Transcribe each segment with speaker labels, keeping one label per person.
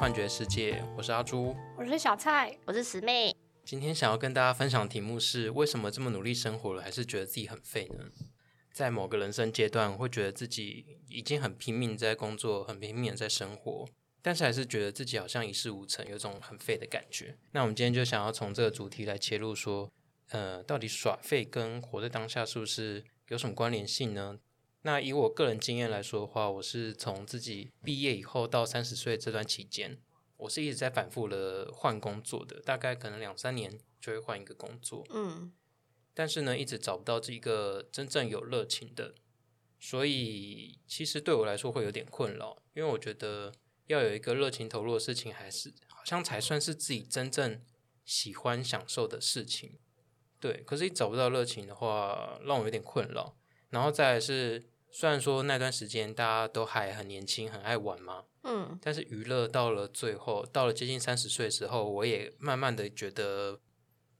Speaker 1: 幻觉世界，我是阿朱，
Speaker 2: 我是小蔡，
Speaker 3: 我是十妹。
Speaker 1: 今天想要跟大家分享的题目是：为什么这么努力生活了，还是觉得自己很废呢？在某个人生阶段，会觉得自己已经很拼命在工作，很拼命在生活，但是还是觉得自己好像一事无成，有种很废的感觉。那我们今天就想要从这个主题来切入，说，呃，到底耍废跟活在当下是不是有什么关联性呢？那以我个人经验来说的话，我是从自己毕业以后到三十岁这段期间，我是一直在反复的换工作的，大概可能两三年就会换一个工作。
Speaker 3: 嗯，
Speaker 1: 但是呢，一直找不到这一个真正有热情的，所以其实对我来说会有点困扰，因为我觉得要有一个热情投入的事情，还是好像才算是自己真正喜欢享受的事情。对，可是一找不到热情的话，让我有点困扰。然后再来是，虽然说那段时间大家都还很年轻，很爱玩嘛，
Speaker 3: 嗯，
Speaker 1: 但是娱乐到了最后，到了接近三十岁的时候，我也慢慢的觉得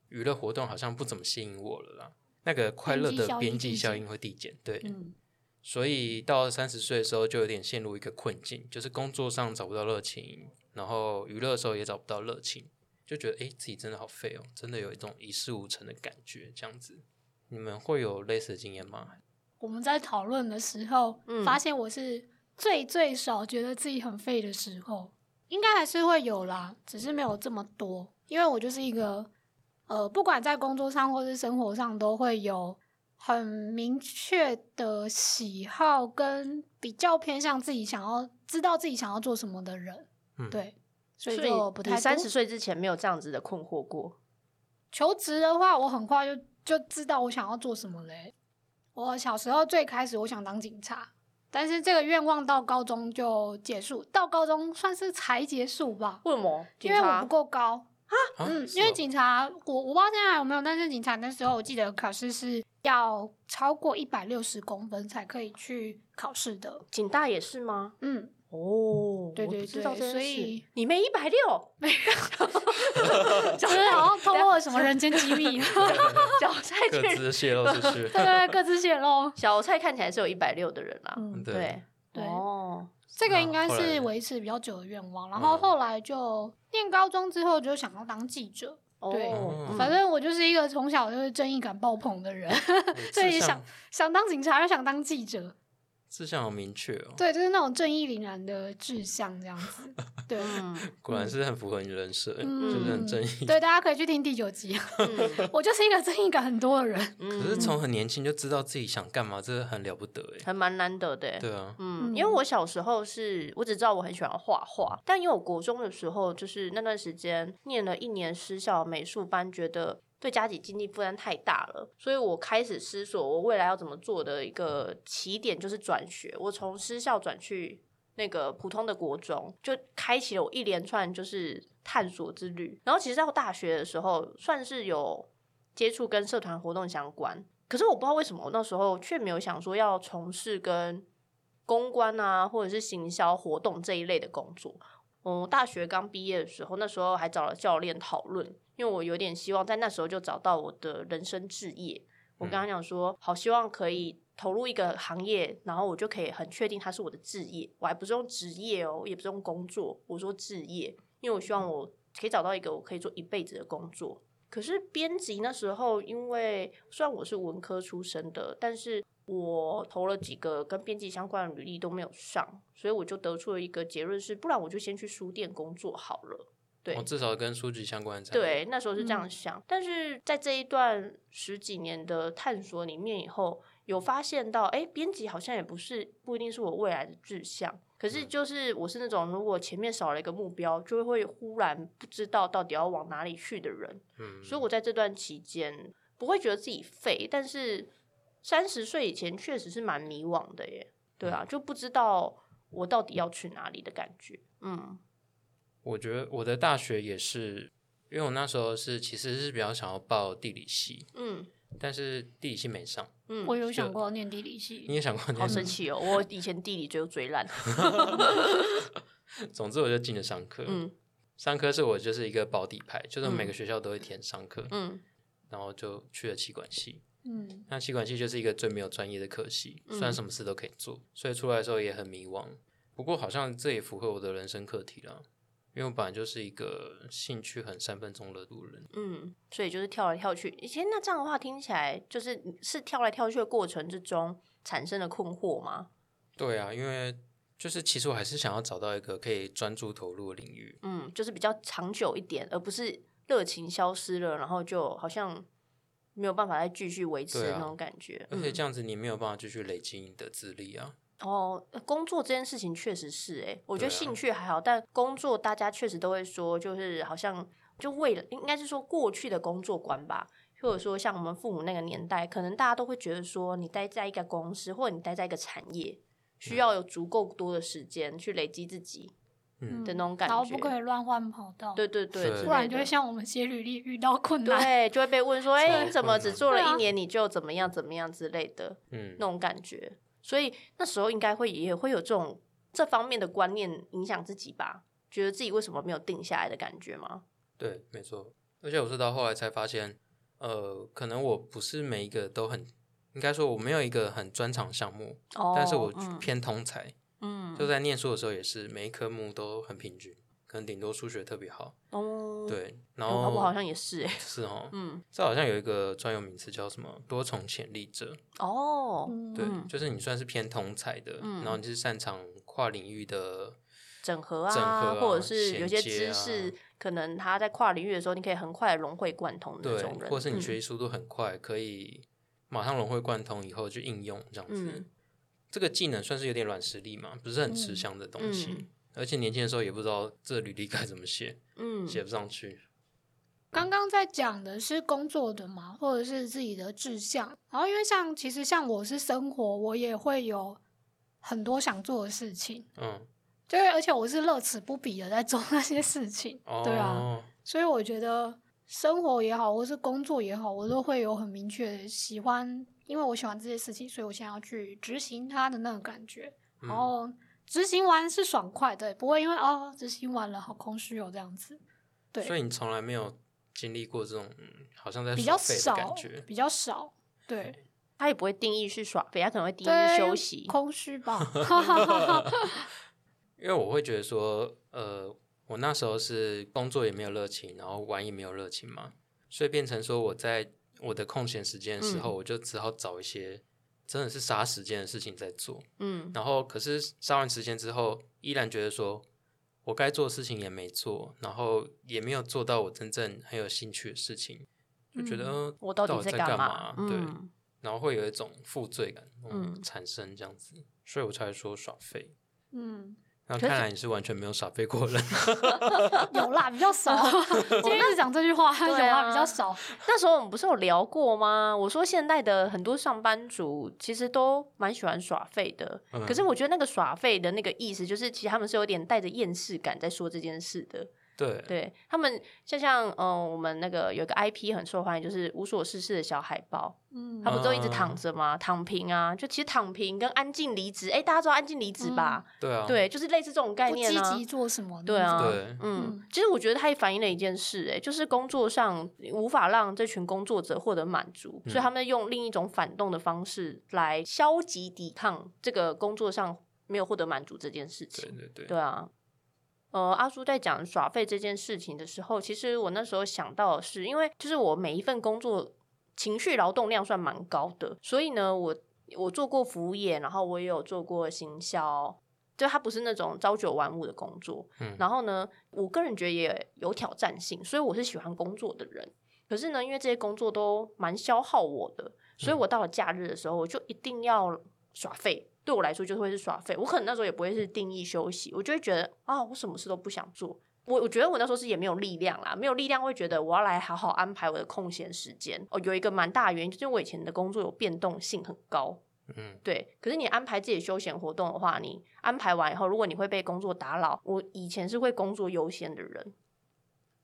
Speaker 1: 娱乐活动好像不怎么吸引我了啦。那个快乐的边际效应会递减，对，
Speaker 2: 嗯，
Speaker 1: 所以到三十岁的时候就有点陷入一个困境，就是工作上找不到热情，然后娱乐的时候也找不到热情，就觉得诶自己真的好废哦，真的有一种一事无成的感觉，这样子。你们会有类似的经验吗？
Speaker 2: 我们在讨论的时候，
Speaker 3: 嗯
Speaker 2: 发现我是最最少觉得自己很废的时候，应该还是会有啦，只是没有这么多，因为我就是一个呃，不管在工作上或是生活上，都会有很明确的喜好，跟比较偏向自己想要知道自己想要做什么的人，
Speaker 1: 嗯
Speaker 2: 对，所以
Speaker 3: 所
Speaker 2: 就不太
Speaker 3: 三十岁之前没有这样子的困惑过。
Speaker 2: 求职的话，我很快就就知道我想要做什么嘞。我小时候最开始我想当警察，但是这个愿望到高中就结束，到高中算是才结束吧，
Speaker 3: 为什么？
Speaker 2: 因为我不够高。
Speaker 1: 啊
Speaker 2: 嗯，因为警察，我我不知道现在还有没有，但是警察那时候我记得考试是要超过一百六十公分才可以去考试的。
Speaker 3: 警大也是吗？
Speaker 2: 嗯，
Speaker 3: 哦，
Speaker 2: 对对对所以
Speaker 3: 你没一百六，
Speaker 2: 就是好像透露了什么人间机密，
Speaker 3: 小蔡
Speaker 1: 各
Speaker 3: 确
Speaker 1: 自泄露出去，
Speaker 2: 对 对对，各自泄露。
Speaker 3: 小蔡看起来是有一百六的人啦。
Speaker 2: 嗯，
Speaker 1: 对。
Speaker 3: 对。
Speaker 2: 对。
Speaker 3: 哦，
Speaker 2: 这个应该是维持比较久的愿望，然后
Speaker 1: 嗯。
Speaker 2: 后来就念高中之后就想要当记者。对反正我就是一个从小就是正义感爆棚的人，所以想想当警察又想当记者，
Speaker 1: 志向好明确哦，
Speaker 2: 对，就是那种正义凛然的志向这样子。对，
Speaker 3: 嗯
Speaker 1: 果然是很符合你的人设，
Speaker 2: 嗯
Speaker 1: 就是很正义。
Speaker 2: 对，大家可以去听第九集，
Speaker 3: 嗯
Speaker 2: 我就是一个正义感很多的人。
Speaker 1: 可
Speaker 3: 嗯
Speaker 1: 是从很年轻就知道自己想干嘛，这很了不得哎。
Speaker 3: 还蛮难得的欸。
Speaker 1: 对啊，
Speaker 3: 嗯，
Speaker 2: 嗯
Speaker 3: 因为我小时候是我只知道我很喜欢画画，但因为我国中的时候就是那段时间念了一年私校美术班，觉得对家己经济负担太大了，所以我开始思索我未来要怎么做的一个起点就是转学，我从私校转去。那个普通的国中就开启了我一连串就是探索之旅，然后其实到大学的时候算是有接触跟社团活动相关，可是我不知道为什么我那时候却没有想说要从事跟公关啊，或者是行销活动这一类的工作。我大学刚毕业的时候，那时候还找了教练讨论，因为我有点希望在那时候就找到我的人生志业。我跟他讲说，好希望可以投入一个行业，然后我就可以很确定它是我的志业。我还不是用职业哦，也不是用工作，我说志业，因为我希望我可以找到一个我可以做一辈子的工作。可是编辑那时候，因为虽然我是文科出身的，但是我投了几个跟编辑相关的履历都没有上，所以我就得出了一个结论是，不然我就先去书店工作好了。对
Speaker 1: 哦，至少跟书籍相关才
Speaker 3: 对，那时候是这样
Speaker 2: 嗯
Speaker 3: 想，但是在这一段十几年的探索里面，以后有发现到，哎，编辑好像也不是不一定是我未来的志向。可是就是我是那种如果前面少了一个目标，就会忽然不知道到底要往哪里去的人。
Speaker 1: 嗯，
Speaker 3: 所以我在这段期间不会觉得自己废，但是三十岁以前确实是蛮迷惘的耶。对啊，就不知道我到底要去哪里的感觉。嗯
Speaker 1: 我觉得我的大学也是，因为我那时候是其实是比较想要报地理系，
Speaker 3: 嗯
Speaker 1: 但是地理系没上。
Speaker 3: 嗯，
Speaker 2: 我有想过念地理系，
Speaker 1: 你也想过
Speaker 3: 好
Speaker 1: 念？
Speaker 3: 神奇哦！我以前地理就最烂。
Speaker 1: 总之我就进了商科。
Speaker 3: 嗯
Speaker 1: 商科是我就是一个保底牌，就是每个学校都会填商科，
Speaker 3: 嗯
Speaker 1: 然后就去了气管系。
Speaker 2: 嗯
Speaker 1: 那气管系就是一个最没有专业的科系，
Speaker 3: 嗯
Speaker 1: 虽然什么事都可以做，所以出来的时候也很迷惘。不过好像这也符合我的人生课题了，因因为我本来就是一个兴趣很三分钟热度的人。
Speaker 3: 嗯，所以就是跳来跳去。以前那这样的话听起来就是是跳来跳去的过程之中产生的困惑吗？
Speaker 1: 对啊，因为就是其实我还是想要找到一个可以专注投入的领域。
Speaker 3: 嗯，就是比较长久一点，而不是热情消失了，然后就好像没有办法再继续维持那种感觉。
Speaker 1: 而且
Speaker 3: 嗯
Speaker 1: 这样子你没有办法继续累积你的资历啊。
Speaker 3: 哦，呃工作这件事情确实是诶，我觉得兴趣还好，但工作大家确实都会说，就是好像就为了应该是说过去的工作观吧，或者说像我们父母那个年代，可能大家都会觉得说，你待在一个公司或者你待在一个产业，需要有足够多的时间去累积自己
Speaker 1: 嗯
Speaker 3: 的那种感觉
Speaker 2: 然后不可。以乱换跑道，
Speaker 3: 对对对，
Speaker 2: 不然就会像我们写履历遇到困难。
Speaker 3: 对，就会被问说，哎、你怎么只做了一年你就怎么样怎么样之类的
Speaker 1: 嗯
Speaker 3: 那，种感觉？所以那时候应该会也会有这种这方面的观念影响自己吧？觉得自己为什么没有定下来的感觉吗？
Speaker 1: 对，没错。而且我是到后来才发现，呃，可能我不是每一个都很，应该说我没有一个很专长项目，
Speaker 3: 哦，
Speaker 1: 但是我
Speaker 3: 嗯
Speaker 1: 偏通才。
Speaker 3: 嗯
Speaker 1: 就在念书的时候也是，每一科目都很平均，可能顶多数学特别好。
Speaker 3: 哦，
Speaker 1: 对，然
Speaker 3: 嗯，
Speaker 1: 后
Speaker 3: 我好像也是哎，
Speaker 1: 是哦，
Speaker 3: 嗯，
Speaker 1: 这好像有一个专有名词叫什么多重潜力者。
Speaker 3: 哦，
Speaker 2: 嗯
Speaker 1: 对，
Speaker 3: 嗯
Speaker 1: 就是你算是偏通才的，
Speaker 3: 嗯
Speaker 1: 然后你是擅长跨领域的
Speaker 3: 整合
Speaker 1: 整
Speaker 3: 啊，
Speaker 1: 合啊
Speaker 3: 或者是有些知识，可能他在跨领域的时候，你可以很快融会贯通的那种，人，
Speaker 1: 或是你
Speaker 3: 嗯
Speaker 1: 学习速度很快，可以马上融会贯通以后去应用这样子。
Speaker 3: 嗯
Speaker 1: 这个技能算是有点软实力嘛，不是很吃香的东西。
Speaker 3: 嗯
Speaker 1: 而且年轻的时候也不知道这履历该怎么写，
Speaker 3: 嗯，
Speaker 1: 写不上去。
Speaker 2: 刚刚在讲的是工作的嘛，或者是自己的志向。然后因为像其实像我是生活，我也会有很多想做的事情，
Speaker 1: 嗯，
Speaker 2: 就是而且我是乐此不疲的在做那些事情。
Speaker 1: 哦，
Speaker 2: 对啊，所以我觉得生活也好，或是工作也好，我都会有很明确的喜欢，因为我喜欢这些事情，所以我想要去执行它的那种感觉。
Speaker 1: 嗯
Speaker 2: 然后执行完是爽快的，不会因为哦执行完了好空虚哦这样子。对，
Speaker 1: 所以你从来没有经历过这种、嗯、好像在
Speaker 2: 比较
Speaker 1: 耍废的
Speaker 2: 少
Speaker 1: 感觉，，
Speaker 2: 比较少。对，
Speaker 3: 他也不会定义是耍废，他可能会定义，是休息。
Speaker 2: 空虚吧。
Speaker 1: 因为我会觉得说，呃，我那时候是工作也没有热情，然后玩也没有热情嘛，所以变成说我在我的空闲时间的时
Speaker 3: 嗯
Speaker 1: 候，我就只好找一些真的是杀时间的事情在做。
Speaker 3: 嗯
Speaker 1: 然后可是杀完时间之后，依然觉得说我该做的事情也没做，然后也没有做到我真正很有兴趣的事情，就觉得、
Speaker 3: 我到底
Speaker 1: 在
Speaker 3: 干
Speaker 1: 嘛？对，
Speaker 3: 嗯
Speaker 1: 然后会有一种负罪感嗯
Speaker 3: 嗯
Speaker 1: 产生这样子，所以我才会说耍废。
Speaker 2: 嗯，
Speaker 1: 那看来你是完全没有耍废过人。
Speaker 2: 有啦，比较少。今天一直讲这句话，有
Speaker 3: 啊
Speaker 2: 啦，比较少。
Speaker 3: 那时候我们不是有聊过吗？我说现代的很多上班族其实都蛮喜欢耍废的，
Speaker 1: 嗯
Speaker 3: 可是我觉得那个耍废的那个意思，就是其实他们是有点带着厌世感在说这件事的。
Speaker 1: 对，
Speaker 3: 对他们，像像嗯、呃我们那个有个 IP 很受欢迎，就是无所事事的小海豹，
Speaker 2: 嗯
Speaker 3: 他不都一直
Speaker 1: 嗯
Speaker 3: 躺着吗？躺平啊，就其实躺平跟安静离职，哎，大家知道安静离职吧？
Speaker 1: 对啊，
Speaker 3: 对，就是类似这种概念啊。
Speaker 2: 积极做什么？
Speaker 3: 对啊，
Speaker 1: 对
Speaker 3: 嗯
Speaker 2: 嗯，
Speaker 3: 其实我觉得它也反映了一件事、哎，就是工作上无法让这群工作者获得满足，所以他们用另一种反动的方式来消极抵抗这个工作上没有获得满足这件事情。
Speaker 1: 对对对，
Speaker 3: 对啊，呃，阿叔在讲耍废这件事情的时候，其实我那时候想到的是，因为就是我每一份工作情绪劳动量算蛮高的，所以呢，我我做过服务业，然后我也有做过行销。就它不是那种朝九晚五的工作，
Speaker 1: 嗯
Speaker 3: 然后呢，我个人觉得也有挑战性，所以我是喜欢工作的人。可是呢，因为这些工作都蛮消耗我的，所以我到了假日的时候，我就一定要耍废。对我来说，就会是耍废。我可能那时候也不会是定义休息，我就会觉得啊，我什么事都不想做。我我觉得我那时候是也没有力量啦，没有力量会觉得我要来好好安排我的空闲时间。哦，有一个蛮大的原因，就是我以前的工作有变动性很高，
Speaker 1: 嗯，
Speaker 3: 对，可是你安排自己休闲活动的话，你安排完以后，如果你会被工作打扰，我以前是会工作优先的人，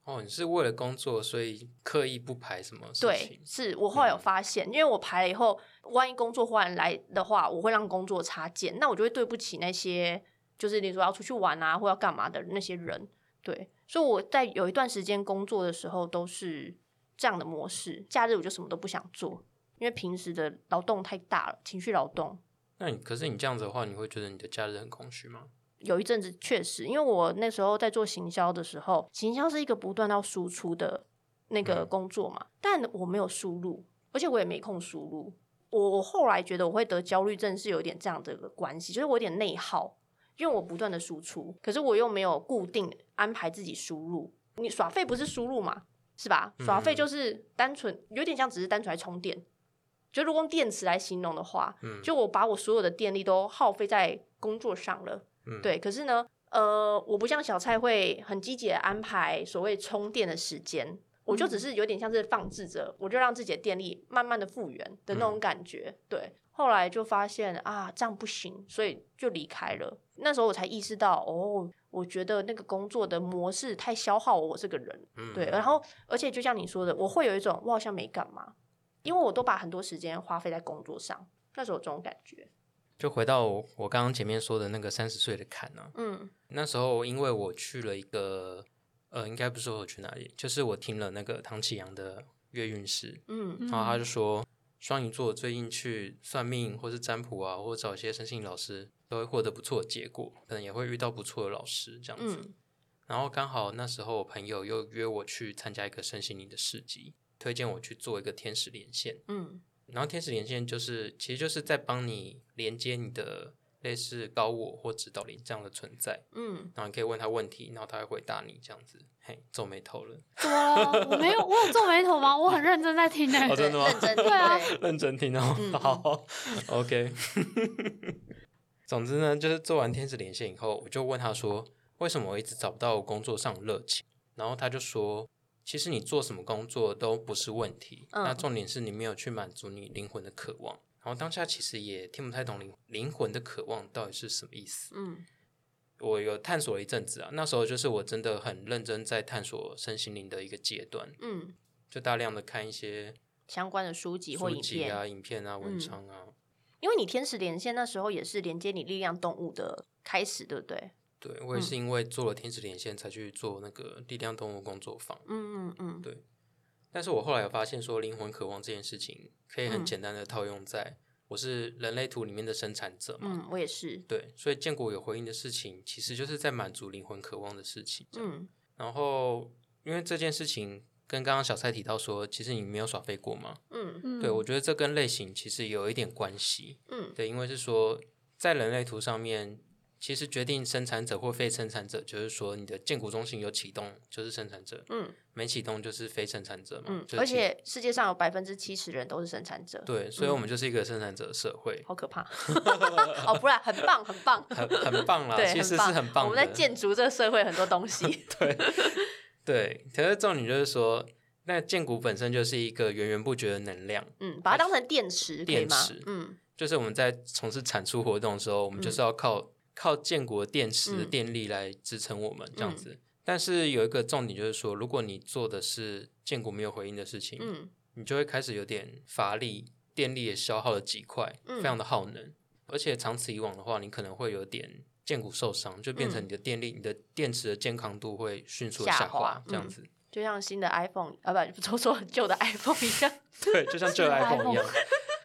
Speaker 1: 哦，你是为了工作，所以刻意不排什么事
Speaker 3: 对，，是我后来有
Speaker 1: 嗯
Speaker 3: 发现，因为我排了以后，万一工作忽然来的话，我会让工作插件，那我就会对不起那些就是你说要出去玩啊或要干嘛的那些人，对，所以我在有一段时间工作的时候都是这样的模式，假日我就什么都不想做，因为平时的劳动太大了，情绪劳动。
Speaker 1: 那你可是你这样子的话，你会觉得你的假日很空虚吗？
Speaker 3: 有一阵子确实，因为我那时候在做行销的时候，行销是一个不断要输出的那个
Speaker 1: 嗯
Speaker 3: 工作嘛，但我没有输入，而且我也没空输入。我我后来觉得我会得焦虑症是有点这样的一个关系，就是我有点内耗，因为我不断的输出，可是我又没有固定安排自己输入。你耍费不是输入嘛，是吧？耍废
Speaker 1: 嗯
Speaker 3: 就是单纯有点像只是单纯来充电。就如果用电池来形容的话，
Speaker 1: 嗯
Speaker 3: 就我把我所有的电力都耗费在工作上了。
Speaker 1: 嗯
Speaker 3: 对，可是呢，呃，我不像小蔡会很积极的安排所谓充电的时间，我就只是有点像是放置着，我就让自己的电力慢慢的复原的那种感觉。对，后来就发现啊，这样不行，所以就离开了。那时候我才意识到，哦，我觉得那个工作的模式太消耗我这个人。
Speaker 1: 嗯
Speaker 3: 对，然后而且就像你说的，我会有一种我好像没干嘛，因为我都把很多时间花费在工作上，那时候有这种感觉。
Speaker 1: 就回到我我刚刚前面说的那个三十岁的坎呢、
Speaker 3: 嗯
Speaker 1: 那时候因为我去了一个，呃，应该不是说我去哪里，就是我听了那个唐启阳的月运师，
Speaker 3: 嗯
Speaker 1: 然后他就说，双鱼座最近去算命或是占卜啊，或者找一些身心老师，都会获得不错的结果，可能也会遇到不错的老师这样子。
Speaker 3: 嗯
Speaker 1: 然后刚好那时候我朋友又约我去参加一个身心灵的市集，推荐我去做一个天使连线。
Speaker 3: 嗯
Speaker 1: 然后天使连线就是，其实就是在帮你连接你的类似高我或指导灵这样的存在，
Speaker 3: 嗯，
Speaker 1: 然后你可以问他问题，然后他会回答你这样子。嘿，皱眉头了，
Speaker 2: 怎么了？我没有，我有皱眉头吗？我很认真在听诶、
Speaker 1: 哦真的吗
Speaker 3: 认真听
Speaker 2: 对啊
Speaker 3: 对
Speaker 1: 认真听哦。
Speaker 3: 嗯
Speaker 1: 好，OK。总之呢，就是做完天使连线以后，我就问他说，为什么我一直找不到工作上的热情？然后他就说，其实你做什么工作都不是问题，
Speaker 3: 嗯
Speaker 1: 那重点是你没有去满足你灵魂的渴望。然后当下其实也听不太懂灵灵魂的渴望到底是什么意思。
Speaker 3: 嗯
Speaker 1: 我有探索了一阵子啊，那时候就是我真的很认真在探索身心灵的一个阶段，
Speaker 3: 嗯，
Speaker 1: 就大量的看一些
Speaker 3: 相关的书籍或
Speaker 1: 书
Speaker 3: 影片，
Speaker 1: 啊、影片啊、文
Speaker 3: 嗯
Speaker 1: 章啊。
Speaker 3: 因为你天使连线那时候也是连接你力量动物的开始，对不对？
Speaker 1: 对我也是因为做了天使连线才去做那个力量动物工作坊，
Speaker 3: 嗯嗯嗯，
Speaker 1: 对。但是我后来有发现说，灵魂渴望这件事情可以很
Speaker 3: 嗯。
Speaker 1: 简单的套用在我是人类图里面的生产者嘛，
Speaker 3: 嗯，我也是，
Speaker 1: 对，所以建国有回应的事情，其实就是在满足灵魂渴望的事情。
Speaker 3: 嗯。
Speaker 1: 然后因为这件事情跟刚刚小蔡提到说，其实你没有耍废过嘛，
Speaker 3: 嗯。
Speaker 2: 嗯，
Speaker 1: 对我觉得这跟类型其实有一点关系，
Speaker 3: 嗯。
Speaker 1: 对，因为是说在人类图上面，其实决定生产者或非生产者，就是说你的建股中心有启动就是生产者，
Speaker 3: 嗯
Speaker 1: 没启动就是非生产者嘛。
Speaker 3: 嗯，而且世界上有百分之七十人都是生产者，
Speaker 1: 对，所以我们就是一个生产者社会，
Speaker 3: 好可怕。哦，不然很棒，很棒，
Speaker 1: 很很棒啦，
Speaker 3: 对，
Speaker 1: 其实是很棒。
Speaker 3: 我们在建筑这个社会很多东西，
Speaker 1: 对对，可是重点就是说，那建股本身就是一个源源不绝的能量，
Speaker 3: 嗯，把它当成电池
Speaker 1: 电池？
Speaker 3: 嗯
Speaker 1: 就是我们在从事产出活动的时候，我们就是要靠、靠建国电池的
Speaker 3: 嗯
Speaker 1: 电力来支撑我们这样子。但是有一个重点就是说，如果你做的是建国没有回应的事情，
Speaker 3: 嗯
Speaker 1: 你就会开始有点乏力，电力也消耗了几块，
Speaker 3: 嗯
Speaker 1: 非常的耗能。而且长此以往的话，你可能会有点建骨受伤，就变成你的电力、你的电池的健康度会迅速的
Speaker 3: 嗯下
Speaker 1: 下滑
Speaker 3: 滑，
Speaker 1: 这样子。
Speaker 3: 就像新的 iPhone 啊，不，说错旧的 iPhone 一样。
Speaker 1: 对，就像旧的 iPhone 一样，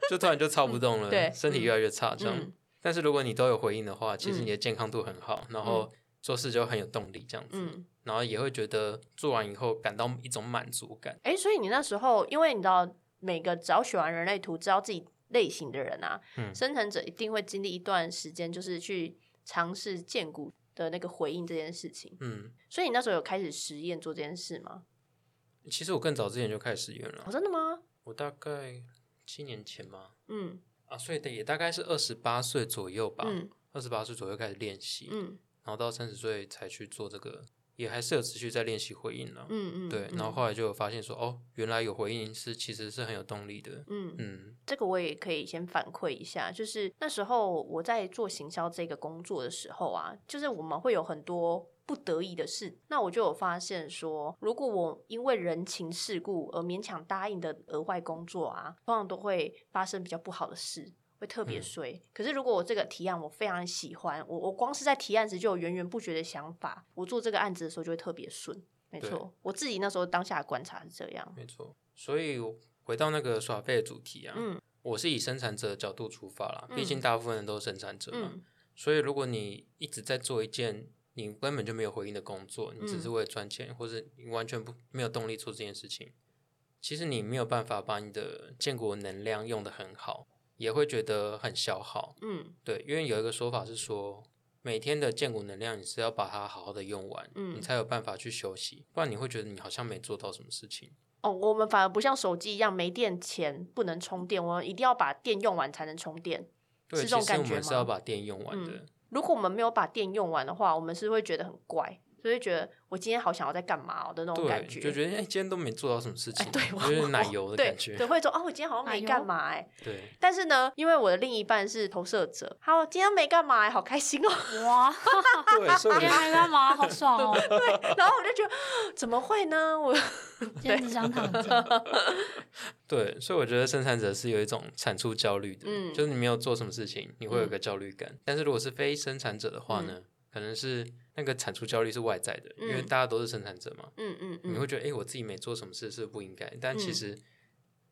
Speaker 1: 就突然就操不动了，
Speaker 3: 对
Speaker 1: 身体越来越差这样。
Speaker 3: 嗯
Speaker 1: 但是如果你都有回应的话，其实
Speaker 3: 嗯
Speaker 1: 你的健康度很好，然后做事就很有动力这样子，
Speaker 3: 嗯，
Speaker 1: 然后也会觉得做完以后感到一种满足感。
Speaker 3: 哎，所以你那时候，因为你知道，每个只要学完人类图，知道自己类型的人啊，
Speaker 1: 嗯
Speaker 3: 生成者一定会经历一段时间，就是去尝试建骨的那个回应这件事情。
Speaker 1: 嗯，
Speaker 3: 所以你那时候有开始实验做这件事吗？
Speaker 1: 其实我更早之前就开始实验了
Speaker 3: 哦，，真的吗？
Speaker 1: 我大概七年前嘛，
Speaker 3: 嗯
Speaker 1: 啊，所以的也大概是二十八岁左右吧，
Speaker 3: 嗯
Speaker 1: 二十八岁左右开始练习，
Speaker 3: 嗯
Speaker 1: 然后到三十岁才去做这个，也还是有持续在练习回应了。
Speaker 3: 嗯嗯，
Speaker 1: 对，
Speaker 3: 嗯
Speaker 1: 然后后来就有发现说，哦，原来有回应是其实是很有动力的。
Speaker 3: 嗯
Speaker 1: 嗯
Speaker 3: 这个我也可以先反馈一下，就是那时候我在做行销这个工作的时候啊，就是我们会有很多不得已的事，那我就有发现说，如果我因为人情世故而勉强答应的额外工作啊，通常都会发生比较不好的事。会特别
Speaker 1: 嗯
Speaker 3: 衰，可是如果我这个提案我非常喜欢，我我光是在提案时就有源源不绝的想法，我做这个案子的时候就会特别顺。没错，我自己那时候当下的观察是这样。
Speaker 1: 没错。所以回到那个耍废的主题啊，
Speaker 3: 嗯
Speaker 1: 我是以生产者的角度出发啦，毕
Speaker 3: 嗯
Speaker 1: 竟大部分人都是生产者嘛，
Speaker 3: 嗯
Speaker 1: 所以如果你一直在做一件你根本就没有回应的工作，你只是
Speaker 3: 嗯
Speaker 1: 为了赚钱，或者你完全不没有动力做这件事情，其实你没有办法把你的建国能量用得很好，也会觉得很消耗。
Speaker 3: 嗯
Speaker 1: 对，因为有一个说法是说，每天的建骨能量你是要把它好好的用完，
Speaker 3: 嗯
Speaker 1: 你才有办法去休息，不然你会觉得你好像没做到什么事情。
Speaker 3: 哦，我们反而不像手机一样没电前不能充电，我们一定要把电用完才能充电。
Speaker 1: 对，
Speaker 3: 是
Speaker 1: 其实我
Speaker 3: 这种感觉我
Speaker 1: 们是要把电用完的。
Speaker 3: 嗯如果我们没有把电用完的话，我们是会觉得很怪，就会觉得我今天好想要在干嘛哦的那种感
Speaker 1: 对，
Speaker 3: 觉。
Speaker 1: 就觉得哎、今天都没做到什么事情，
Speaker 3: 哎，对，我
Speaker 1: 有点奶油的感觉。
Speaker 3: 对，会说哦，我今天好像没干嘛哎。
Speaker 1: 对，
Speaker 3: 但是呢，因为我的另一半是投射者，他说今天没干嘛哎，好开心哦。
Speaker 2: 哇，今天
Speaker 1: 觉得
Speaker 2: 还干嘛？好爽哦！
Speaker 3: 对然后我就觉得怎么会呢？我
Speaker 2: 今天只想躺着。
Speaker 1: 对，所以我觉得生产者是有一种产出焦虑的，
Speaker 3: 嗯
Speaker 1: 就是你没有做什么事情，你会有个焦虑感。但是如果是非生产者的话呢，可能是那个产出焦虑是外在的，因为
Speaker 3: 嗯
Speaker 1: 大家都是生产者嘛，
Speaker 3: 嗯嗯嗯，
Speaker 1: 你会觉得哎、诶我自己没做什么事是不应该，但其
Speaker 3: 嗯
Speaker 1: 实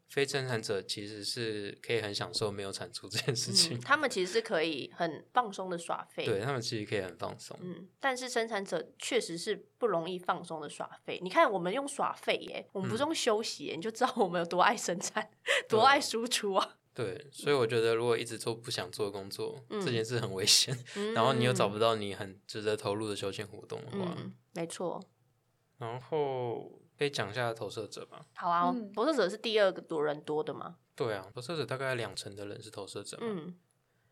Speaker 1: 非生产者其实是可以很享受没有产出这件事情，
Speaker 3: 嗯，他们其实是可以很放松的耍废。
Speaker 1: 对他们其实可以很放松。
Speaker 3: 嗯，但是生产者确实是不容易放松的耍废。你看，我们用耍废耶，我们不是用休息耶，你就知道我们有多爱生产，多爱输出啊。
Speaker 1: 对，所以我觉得如果一直做不想做的工作，
Speaker 3: 嗯
Speaker 1: 这件事很危险。
Speaker 3: 嗯
Speaker 1: 然后你又找不到你很值得投入的休闲活动的话，
Speaker 3: 嗯，没错。
Speaker 1: 然后可以讲一下投射者吧。
Speaker 3: 好啊，
Speaker 2: 嗯
Speaker 3: 投射者是第二个多人多的吗？
Speaker 1: 对啊，投射者大概两成的人是投射者嘛。
Speaker 3: 嗯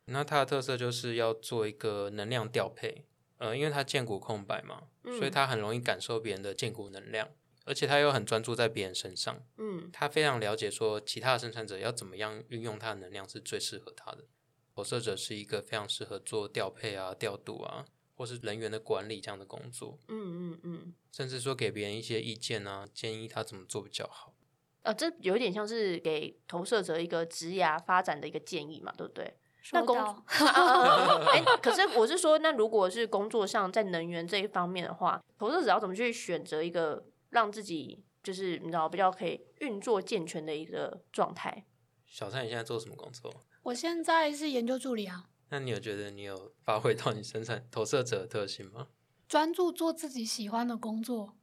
Speaker 1: 那它的特色就是要做一个能量调配，呃，因为它剑骨空白嘛，所以
Speaker 3: 嗯
Speaker 1: 它很容易感受别人的剑骨能量，而且他又很专注在别人身上，
Speaker 3: 嗯
Speaker 1: 他非常了解说其他的生产者要怎么样运用他的能量是最适合他的。投射者是一个非常适合做调配啊、调度啊，或是人员的管理这样的工作，
Speaker 3: 嗯嗯嗯。
Speaker 1: 甚至说给别人一些意见啊，建议他怎么做比较好。
Speaker 3: 呃，这有一点像是给投射者一个职涯发展的一个建议嘛，对不对？那工 哎、可是我是说，那如果是工作上在能源这一方面的话，投射者要怎么去选择一个让自己就是你知道比较可以运作健全的一个状态？
Speaker 1: 小蔡，你现在做什么工作？
Speaker 2: 我现在是研究助理啊，
Speaker 1: 那你有觉得你有发挥到你生产投射者的特性吗？
Speaker 2: 专注做自己喜欢的工作，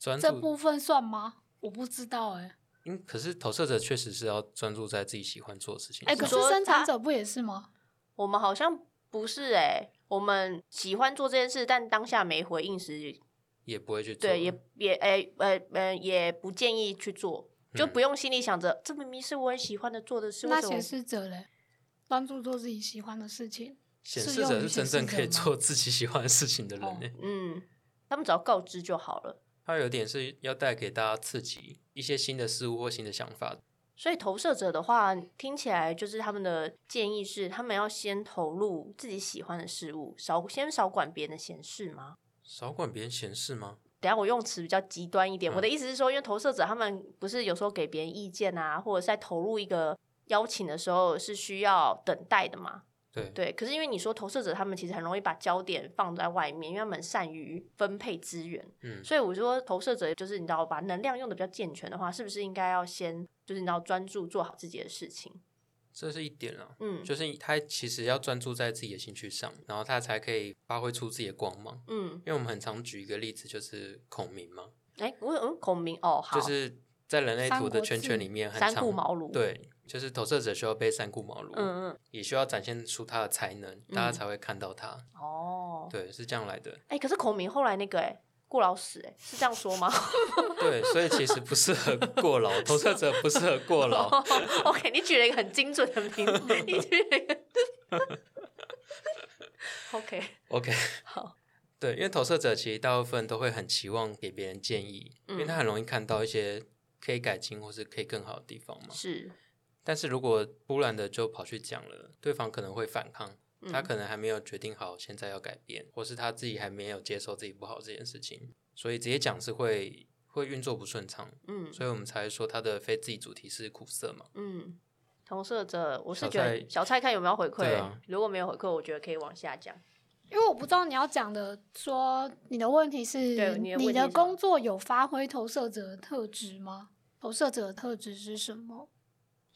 Speaker 1: 专注，
Speaker 2: 这部分算吗？我不知道哎、
Speaker 1: 嗯，可是投射者确实是要专注在自己喜欢做的事情
Speaker 2: 哎、
Speaker 1: 上。
Speaker 2: 可是生产者不也是吗？
Speaker 3: 我们好像不是哎、我们喜欢做这件事，但当下没回应时，
Speaker 1: 也不会去做，
Speaker 3: 对，也也哎呃呃也不建议去做，就
Speaker 1: 嗯
Speaker 3: 不用心里想着、这明明是我很喜欢的做的事，
Speaker 2: 那显示者嘞，专注做自己喜欢的事情，
Speaker 1: 显示者是真正可以做自己喜欢的事情的人
Speaker 2: 哦
Speaker 1: 呢。
Speaker 3: 嗯，他们只要告知就好了。
Speaker 1: 他有点是要带给大家刺激一些新的事物或新的想法。
Speaker 3: 所以投射者的话，听起来就是他们的建议是，他们要先投入自己喜欢的事物，少先少管别人的闲事吗？
Speaker 1: 少管别人闲事吗？
Speaker 3: 等下我用词比较极端一点，
Speaker 1: 嗯
Speaker 3: 我的意思是说，因为投射者他们不是有时候给别人意见啊，或者是在投入一个邀请的时候是需要等待的嘛？
Speaker 1: 对，
Speaker 3: 对，可是因为你说投射者他们其实很容易把焦点放在外面，因为他们善于分配资源，
Speaker 1: 嗯，
Speaker 3: 所以我说投射者就是你知道把能量用的比较健全的话，是不是应该要先就是你知道专注做好自己的事情？
Speaker 1: 这是一点啊。
Speaker 3: 嗯
Speaker 1: 就是他其实要专注在自己的兴趣上，然后他才可以发挥出自己的光芒。
Speaker 3: 嗯，
Speaker 1: 因为我们很常举一个例子，就是孔明嘛，
Speaker 3: 哎、我嗯孔明哦，好，
Speaker 1: 就是在人类图的圈圈里面很
Speaker 3: 三
Speaker 1: 常
Speaker 3: 顾茅庐，，
Speaker 1: 对，就是投射者需要被三顾茅庐，
Speaker 3: 嗯嗯，
Speaker 1: 也需要展现出他的才能，大家才会看到他。
Speaker 3: 哦，
Speaker 1: 对，是这样来的。
Speaker 3: 哎、可是孔明后来那个哎、过劳死哎、是这样说吗
Speaker 1: 对，所以其实不适合过劳，投射者不适合过劳。
Speaker 3: OK，你举了一个很精准的名字，你举了一个
Speaker 1: OK，OK，
Speaker 3: 好，
Speaker 1: 对，因为投射者其实大部分都会很期望给别人建议，因为
Speaker 3: 嗯
Speaker 1: 他很容易看到一些可以改进或是可以更好的地方嘛。
Speaker 3: 是，
Speaker 1: 但是如果突然的就跑去讲了，对方可能会反抗，他
Speaker 3: 嗯
Speaker 1: 可能还没有决定好现在要改变，或是他自己还没有接受自己不好这件事情，所以直接讲是会会运作不顺畅，
Speaker 3: 嗯
Speaker 1: 所以我们才说他的非自己主题是苦涩嘛。
Speaker 3: 嗯，投射者，我是觉得
Speaker 1: 蔡
Speaker 3: 小蔡看有没有回馈、
Speaker 1: 啊
Speaker 3: 如果没有回馈，我觉得可以往下讲。
Speaker 2: 因为我不知道你要讲的，说你的问题是
Speaker 3: 你的问题是
Speaker 2: 你的工作有发挥投射者的特质吗？投射者的特质是什么？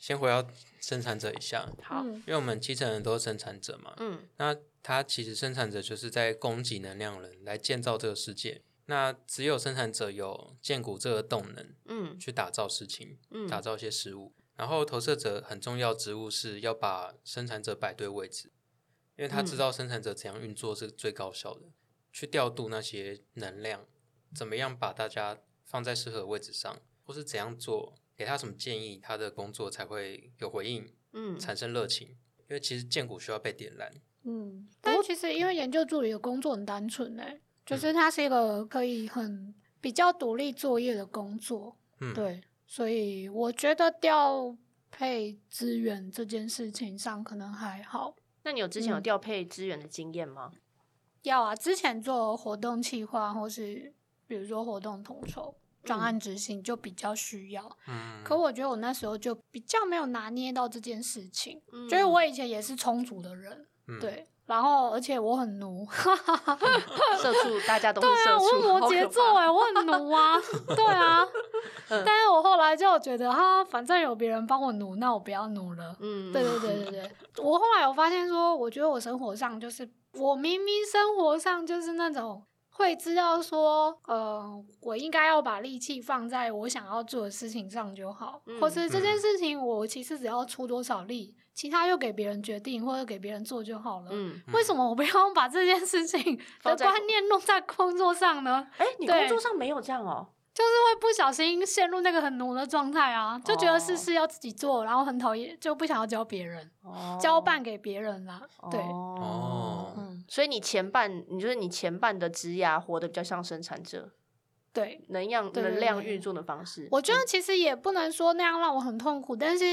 Speaker 1: 先回到生产者一下，
Speaker 3: 好，
Speaker 2: 嗯。
Speaker 1: 因为我们七成人都是生产者嘛，
Speaker 3: 嗯。
Speaker 1: 那他其实生产者就是在供给能量人来建造这个世界。那只有生产者有建股这个动能，
Speaker 3: 嗯。
Speaker 1: 去打造事情，
Speaker 3: 嗯。
Speaker 1: 打造一些事物。然后投射者很重要职务是要把生产者摆对位置，因为他知
Speaker 3: 嗯。
Speaker 1: 道生产者怎样运作是最高效的，去调度那些能量，怎么样把大家放在适合的位置上，或是怎样做，给他什么建议，他的工作才会有回应，
Speaker 3: 嗯
Speaker 1: 产生热情。因为其实建股需要被点燃，
Speaker 2: 嗯，但其实因为研究助理的工作很单纯诶、就是它是一个可以很比较独立作业的工作，
Speaker 1: 嗯，
Speaker 2: 对，所以我觉得调配资源这件事情上可能还好。
Speaker 3: 那你有之前有
Speaker 2: 嗯
Speaker 3: 调配资源的经验吗？
Speaker 2: 要啊，之前做活动企划或是比如说活动统筹、专案执行就比较需要。
Speaker 1: 嗯，
Speaker 2: 可我觉得我那时候就比较没有拿捏到这件事情，
Speaker 3: 嗯
Speaker 2: 就是我以前也是充足的人，
Speaker 1: 嗯，
Speaker 2: 对，然后而且我很奴，
Speaker 3: 社畜，大家都是
Speaker 2: 对啊，
Speaker 3: 社畜，
Speaker 2: 我是摩羯座哎、我很奴啊，对啊，
Speaker 3: 嗯。
Speaker 2: 但是我后来就觉得哈，反正有别人帮我奴，那我不要奴了。
Speaker 3: 嗯，
Speaker 2: 对对对对对，我后来有发现说，我觉得我生活上就是我明明生活上就是那种会知道说，呃，我应该要把力气放在我想要做的事情上就好，
Speaker 3: 嗯
Speaker 2: 或是这件事情我其实只要出多少力，其他就给别人决定或者给别人做就好了。
Speaker 3: 嗯，
Speaker 2: 为什么我不要把这件事情 的观念弄在工作上呢？
Speaker 3: 哎，你工作上没有这样哦？
Speaker 2: 就是会不小心陷入那个很奴的状态啊，就觉得事
Speaker 3: 哦
Speaker 2: 事要自己做，然后很讨厌，就不想要教别人，
Speaker 3: 哦
Speaker 2: 交办给别人啦。对，
Speaker 3: 哦，
Speaker 2: 嗯，
Speaker 3: 所以你前半，你就是你前半的职涯活得比较像生产者，
Speaker 2: 对，
Speaker 3: 能量能量运作的方式。
Speaker 2: 我觉得其实也不能说那样让我很痛苦，但是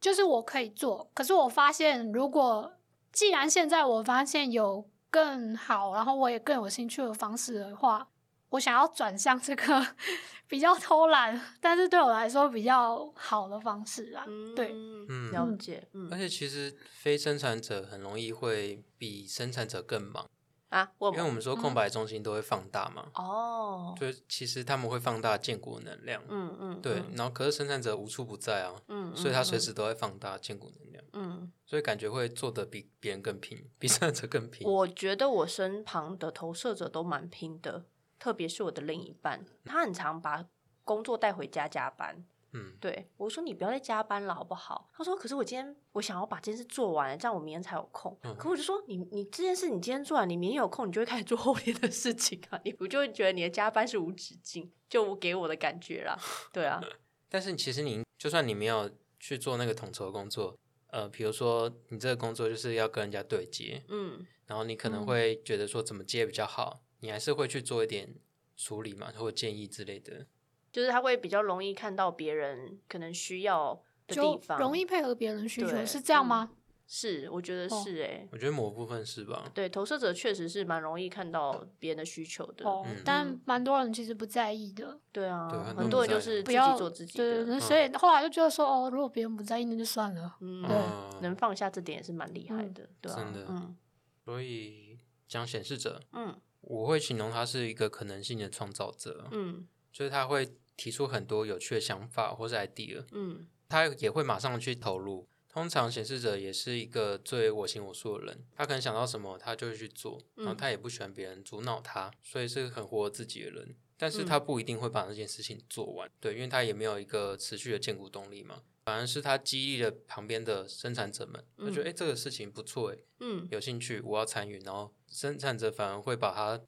Speaker 2: 就是我可以做。可是我发现，如果既然现在我发现有更好，然后我也更有兴趣的方式的话，我想要转向这个 比较偷懒，但是对我来说比较好的方式啊。
Speaker 3: 嗯，
Speaker 2: 对，
Speaker 1: 嗯
Speaker 3: 了解，嗯
Speaker 1: 而且其实非生产者很容易会比生产者更忙，
Speaker 3: 啊，我
Speaker 1: 因为我们说空白中心都会放大嘛，
Speaker 3: 哦，
Speaker 1: 就是其实他们会放大建股能量，
Speaker 3: 嗯嗯，
Speaker 1: 对
Speaker 3: 嗯，
Speaker 1: 然后可是生产者无处不在啊，
Speaker 3: 嗯，
Speaker 1: 所以他随
Speaker 3: 嗯
Speaker 1: 时都会放大建股能量，
Speaker 3: 嗯，
Speaker 1: 所以感觉会做的比别人更拼，比生产者更拼。
Speaker 3: 我觉得我身旁的投射者都蛮拼的，特别是我的另一半，他很常把工作带回家加班。
Speaker 1: 嗯，
Speaker 3: 对我说：“你不要再加班了，好不好？”他说：“可是我今天我想要把这件事做完，这样我明天才有空。
Speaker 1: 嗯
Speaker 3: 可我就说：“你你这件事你今天做完，你明天有空，你就会开始做后天的事情啊，你不就会觉得你的加班是无止境，就我给我的感觉啦。对啊，
Speaker 1: 但是其实你就算你没有去做那个统筹工作，呃，比如说你这个工作就是要跟人家对接，
Speaker 3: 嗯
Speaker 1: 然后你可能
Speaker 2: 嗯
Speaker 1: 会觉得说怎么接比较好，你还是会去做一点处理嘛，或者建议之类的。
Speaker 3: 就是他会比较容易看到别人可能需要的地方，
Speaker 2: 容易配合别人需求，是这样吗？
Speaker 3: 是我觉得
Speaker 2: 哦
Speaker 3: 是哎、
Speaker 1: 我觉得某部分是吧？
Speaker 3: 对，投射者确实是蛮容易看到别人的需求的。
Speaker 2: 哦，
Speaker 1: 嗯
Speaker 2: 但蛮多人其实不在意的，
Speaker 3: 对啊，
Speaker 1: 对很
Speaker 3: 很多人就是自己
Speaker 2: 不要
Speaker 3: 做自己的，
Speaker 2: 所以后来就觉得说，哦，如果别人不在意，那就算了。
Speaker 3: 嗯，
Speaker 2: 对
Speaker 1: 嗯
Speaker 3: 能放下这点也是蛮厉害
Speaker 2: 嗯
Speaker 3: 的，对啊，
Speaker 1: 真的
Speaker 3: 嗯
Speaker 1: 所以讲显示者，
Speaker 3: 嗯
Speaker 1: 我会形容他是一个可能性的创造者，
Speaker 3: 嗯
Speaker 1: 就是他会提出很多有趣的想法或是 idea，
Speaker 3: 嗯
Speaker 1: 他也会马上去投入。通常显示者也是一个最我行我素的人，他可能想到什么，他就会去做，然后
Speaker 3: 嗯
Speaker 1: 他也不喜欢别人阻挠他，所以是很活自己的人。但是他不一定会把那件事情做完，对，因为他也没有一个持续的建股动力嘛。反而是他激励了旁边的生产者们，他觉得哎、诶这个事情不错哎，
Speaker 3: 嗯
Speaker 1: 有兴趣，我要参与。然后生产者反而会把他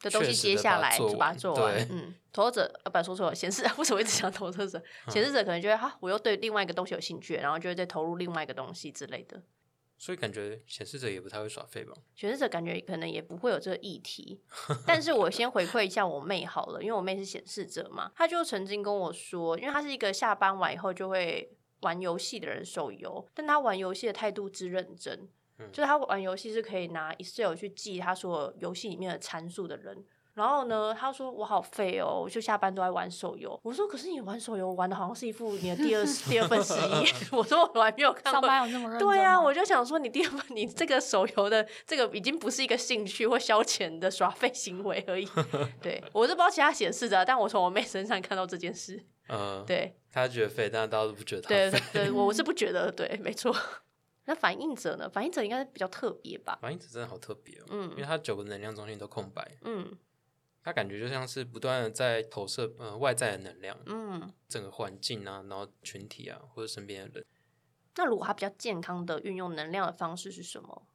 Speaker 3: 的东西接下来就把它做完，，嗯，投资者啊，不说错了，显示 为什么一直想投资者？显示者可能觉得哈，我又对另外一个东西有兴趣，然后就会再投入另外一个东西之类的。
Speaker 1: 所以感觉显示者也不太会耍废吧？
Speaker 3: 显示者感觉可能也不会有这个议题，但是我先回馈一下我妹好了，因为我妹是显示者嘛，她就曾经跟我说，因为她是一个下班完以后就会玩游戏的人，手游，但她玩游戏的态度之认真，
Speaker 1: 嗯
Speaker 3: 就是她玩游戏是可以拿 Excel 去记她所有游戏里面的参数的人。然后呢，他说我好废哦，我就下班都在玩手游。我说可是你玩手游玩的好像是一副你的第二第二份事业。我说我还没有看
Speaker 2: 上
Speaker 3: 过
Speaker 2: 班有那么认真
Speaker 3: 对啊，我就想说，你第二份你这个手游的这个已经不是一个兴趣或消遣的耍废行为而已。对我是不知道其他显示的，但我从我妹身上看到这件事。
Speaker 1: 嗯，
Speaker 3: 对
Speaker 1: 他觉得废，但大家都不觉得他
Speaker 3: 对。对，我是 不觉得，对，没错。那反应者呢？反应者应该是比较特别吧？
Speaker 1: 反应者真的好特别哦，
Speaker 3: 嗯
Speaker 1: 因为他九个能量中心都空白，
Speaker 3: 嗯
Speaker 1: 它感觉就像是不断的在投射呃外在的能量，
Speaker 3: 嗯。
Speaker 1: 整个环境啊，然后群体啊，或者身边的人。
Speaker 3: 那如果他比较健康的运用能量的方式是什么？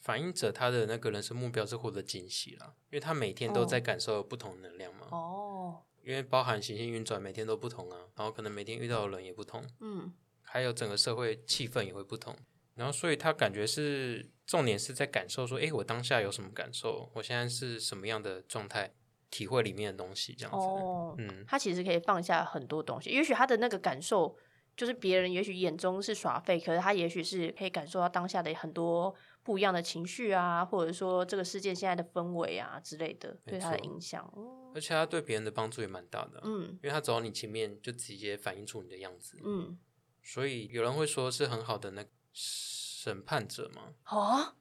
Speaker 1: 反应者他的那个人生目标是获得惊喜啦，因为他每天都在感受不同的能量嘛，
Speaker 3: 哦，
Speaker 1: 因为包含行星运转每天都不同啊，然后可能每天遇到的人也不同，
Speaker 3: 嗯
Speaker 1: 还有整个社会气氛也会不同，然后所以他感觉是重点是在感受说，诶，我当下有什么感受，我现在是什么样的状态，体会里面的东西这样子。
Speaker 3: 哦，
Speaker 1: 嗯，
Speaker 3: 他其实可以放下很多东西，也许他的那个感受。就是别人也许眼中是耍废，可是他也许是可以感受到当下的很多不一样的情绪啊，或者说这个世界现在的氛围啊之类的，对他的影响。嗯
Speaker 1: 而且他对别人的帮助也蛮大的啊、
Speaker 3: 嗯
Speaker 1: 因为他走到你前面就直接反映出你的样子，
Speaker 3: 嗯，
Speaker 1: 所以有人会说是很好的那审判者吗，
Speaker 3: 好啊，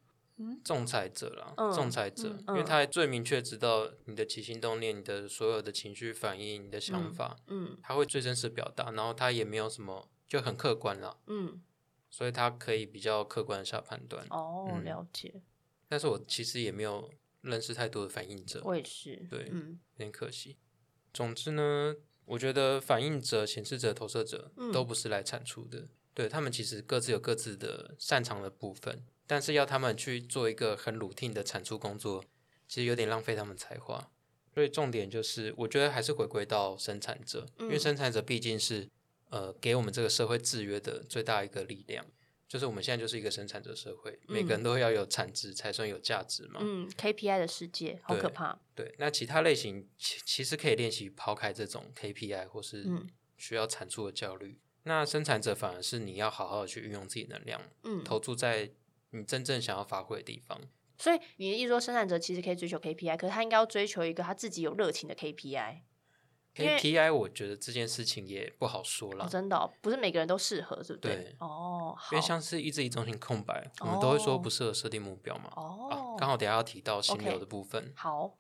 Speaker 1: 仲裁者啦，
Speaker 3: 嗯
Speaker 1: 仲裁者，
Speaker 3: 嗯
Speaker 1: 因为他最明确知道你的起心动念、你的所有的情绪反应、你的想法，
Speaker 3: 嗯。
Speaker 1: 他会最真实表达，然后他也没有什么就很客观啦，
Speaker 3: 嗯，
Speaker 1: 所以他可以比较客观地下判断。
Speaker 3: 哦，
Speaker 1: 嗯。
Speaker 3: 了解，
Speaker 1: 但是我其实也没有认识太多的反应者，
Speaker 3: 我也是，
Speaker 1: 对
Speaker 3: 嗯。
Speaker 1: 有点可惜。总之呢，我觉得反应者、显示者、投射者
Speaker 3: 嗯。
Speaker 1: 都不是来产出的，对他们其实各自有各自的擅长的部分，但是要他们去做一个很 routine 的产出工作，其实有点浪费他们才华。所以重点就是，我觉得还是回归到生产者，因为
Speaker 3: 嗯
Speaker 1: 生产者毕竟是呃给我们这个社会制约的最大一个力量。就是我们现在就是一个生产者社会，每个人都要有产值才算有价值嘛。
Speaker 3: 嗯，KPI 的世界好可怕，
Speaker 1: 对，那其他类型其其实可以练习抛开这种 KPI 或是
Speaker 3: 嗯
Speaker 1: 需要产出的焦虑。那生产者反而是你要好好的去运用自己能量，
Speaker 3: 嗯，
Speaker 1: 投注在你真正想要发挥的地方。
Speaker 3: 所以你的意思说，生产者其实可以追求 KPI，可是他应该要追求一个他自己有热情的 KPI。
Speaker 1: KPI 我觉得这件事情也不好说了，
Speaker 3: 哦，真的哦、不是每个人都适合，是不对？
Speaker 1: 对
Speaker 3: 哦，好
Speaker 1: 因为像是意志力中心空白，我们都会说不适合设定目标嘛。
Speaker 3: 哦
Speaker 1: 啊，，刚好等下要提到心流的部分。
Speaker 3: 好，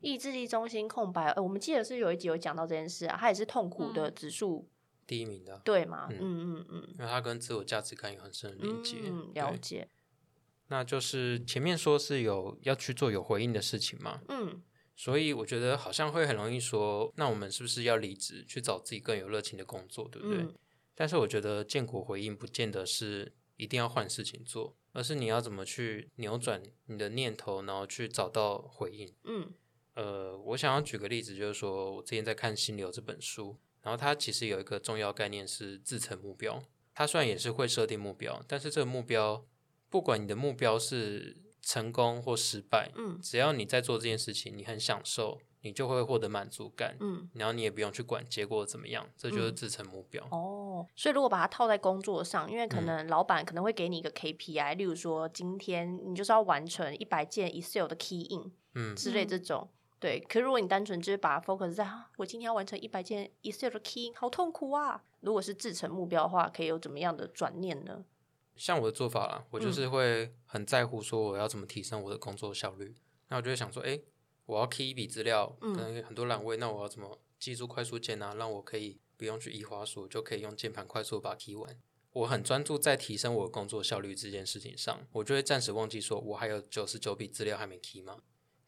Speaker 3: 意志力中心空白，呃，我们记得是有一集有讲到这件事啊，它也是痛苦的
Speaker 2: 嗯
Speaker 3: 指数，
Speaker 1: 第一名的啊，
Speaker 3: 对吗？
Speaker 1: 嗯
Speaker 3: 嗯嗯嗯
Speaker 1: 因为它跟自我价值感有很深的连接。
Speaker 3: 嗯，了解，
Speaker 1: 那就是前面说是有要去做有回应的事情嘛，
Speaker 3: 嗯
Speaker 1: 所以我觉得好像会很容易说，那我们是不是要离职去找自己更有热情的工作，对不对？
Speaker 3: 嗯
Speaker 1: 但是我觉得建国回应不见得是一定要换事情做，而是你要怎么去扭转你的念头，然后去找到回应。
Speaker 3: 嗯
Speaker 1: 呃，我想要举个例子，就是说我之前在看《心流》这本书，然后它其实有一个重要概念是自成目标。它虽然也是会设定目标，但是这个目标，不管你的目标是成功或失败，
Speaker 3: 嗯
Speaker 1: 只要你在做这件事情，你很享受，你就会获得满足感，
Speaker 3: 嗯，
Speaker 1: 然后你也不用去管结果怎么样，这就是
Speaker 3: 嗯
Speaker 1: 自成目标。
Speaker 3: 哦，所以如果把它套在工作上，因为可
Speaker 1: 嗯
Speaker 3: 能老板可能会给你一个 KPI，、例如说今天你就是要完成一百件 Excel 的 key in
Speaker 1: 嗯，
Speaker 3: 之类
Speaker 2: 嗯
Speaker 3: 这种。对，可是如果你单纯就是把它 focus 在啊我今天要完成一百件 Excel 的 key in，好痛苦啊！如果是自成目标的话，可以有怎么样的转念呢？
Speaker 1: 像我的做法啦，我就
Speaker 3: 嗯
Speaker 1: 是会很在乎说我要怎么提升我的工作效率。那我就会想说，哎、我要 key 一笔资料，
Speaker 3: 嗯
Speaker 1: 可能很多栏位，那我要怎么记住快速键啊，让我可以不用去移滑鼠，就可以用键盘快速把它 key 完。我很专注在提升我的工作效率这件事情上，我就会暂时忘记说我还有九十九笔资料还没 key 吗？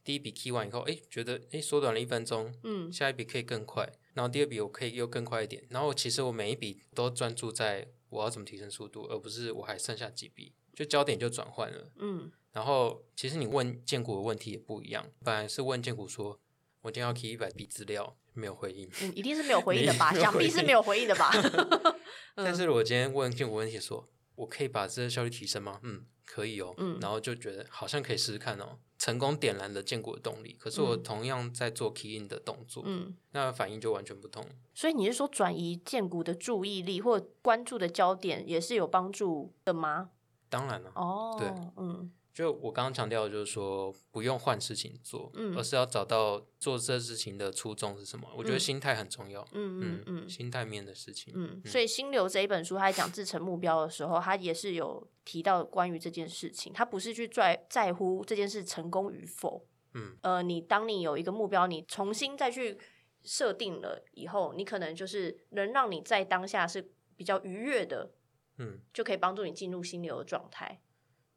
Speaker 1: 第一笔 key 完以后，哎、觉得哎缩短了一分钟，
Speaker 3: 嗯
Speaker 1: 下一笔可以更快，然后第二笔我可以又更快一点，然后其实我每一笔都专注在我要怎么提升速度，而不是我还剩下几笔，就焦点就转换了。
Speaker 3: 嗯
Speaker 1: 然后其实你问建股的问题也不一样，本来是问建股说，我今天要 key 一百笔资料，没有回应。
Speaker 3: 嗯，一定是没有回应的吧？想必是没有回应的吧？嗯
Speaker 1: 但是我今天问建股问题说，我可以把这个效率提升吗？嗯，可以哦。
Speaker 3: 嗯
Speaker 1: 然后就觉得好像可以试试看哦，成功点燃了建国的动力。可是我
Speaker 3: 嗯
Speaker 1: 同样在做 key in 的动作，
Speaker 3: 嗯，
Speaker 1: 那反应就完全不同。
Speaker 3: 所以你是说转移建国的注意力或关注的焦点也是有帮助的吗？
Speaker 1: 当然了、
Speaker 3: 哦，
Speaker 1: 对
Speaker 3: 嗯
Speaker 1: 就我刚刚强调的就是说，不用换事情做，
Speaker 3: 嗯
Speaker 1: 而是要找到做这事情的初衷是什么。我觉得
Speaker 3: 嗯
Speaker 1: 心态很重要，
Speaker 3: 嗯嗯嗯
Speaker 1: 心态面的事情，
Speaker 3: 嗯，所以《心流》这一本书，他在讲自成目标的时候，他也是有提到关于这件事情，他不是去在在乎这件事成功与否，
Speaker 1: 嗯，
Speaker 3: 呃，你当你有一个目标，你重新再去设定了以后，你可能就是能让你在当下是比较愉悦的，
Speaker 1: 嗯，
Speaker 3: 就可以帮助你进入心流的状态。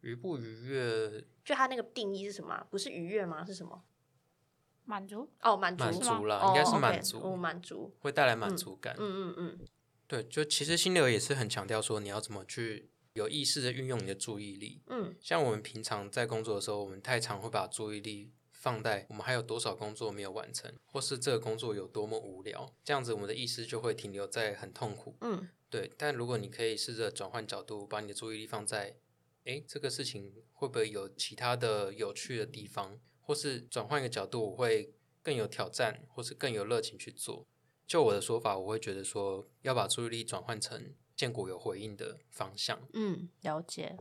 Speaker 1: 愉不愉悦？
Speaker 3: 就它那个定义是什么啊？不是愉悦吗？是什么？
Speaker 2: 满足。
Speaker 3: 哦，满足，
Speaker 1: 满足啦，
Speaker 3: 哦
Speaker 1: 应该是满足，
Speaker 3: 哦，满足。
Speaker 1: 会带来满足感。
Speaker 3: 嗯嗯嗯，
Speaker 1: 对，就其实心流也是很强调说你要怎么去有意识的运用你的注意力。
Speaker 3: 嗯
Speaker 1: 像我们平常在工作的时候，我们太常会把注意力放在我们还有多少工作没有完成，或是这个工作有多么无聊，这样子我们的意识就会停留在很痛苦。
Speaker 3: 嗯
Speaker 1: 对，但如果你可以试着转换角度，把你的注意力放在，诶，这个事情会不会有其他的有趣的地方，或是转换一个角度，我会更有挑战，或是更有热情去做。就我的说法，我会觉得说要把注意力转换成建果有回应的方向。
Speaker 3: 嗯，了解。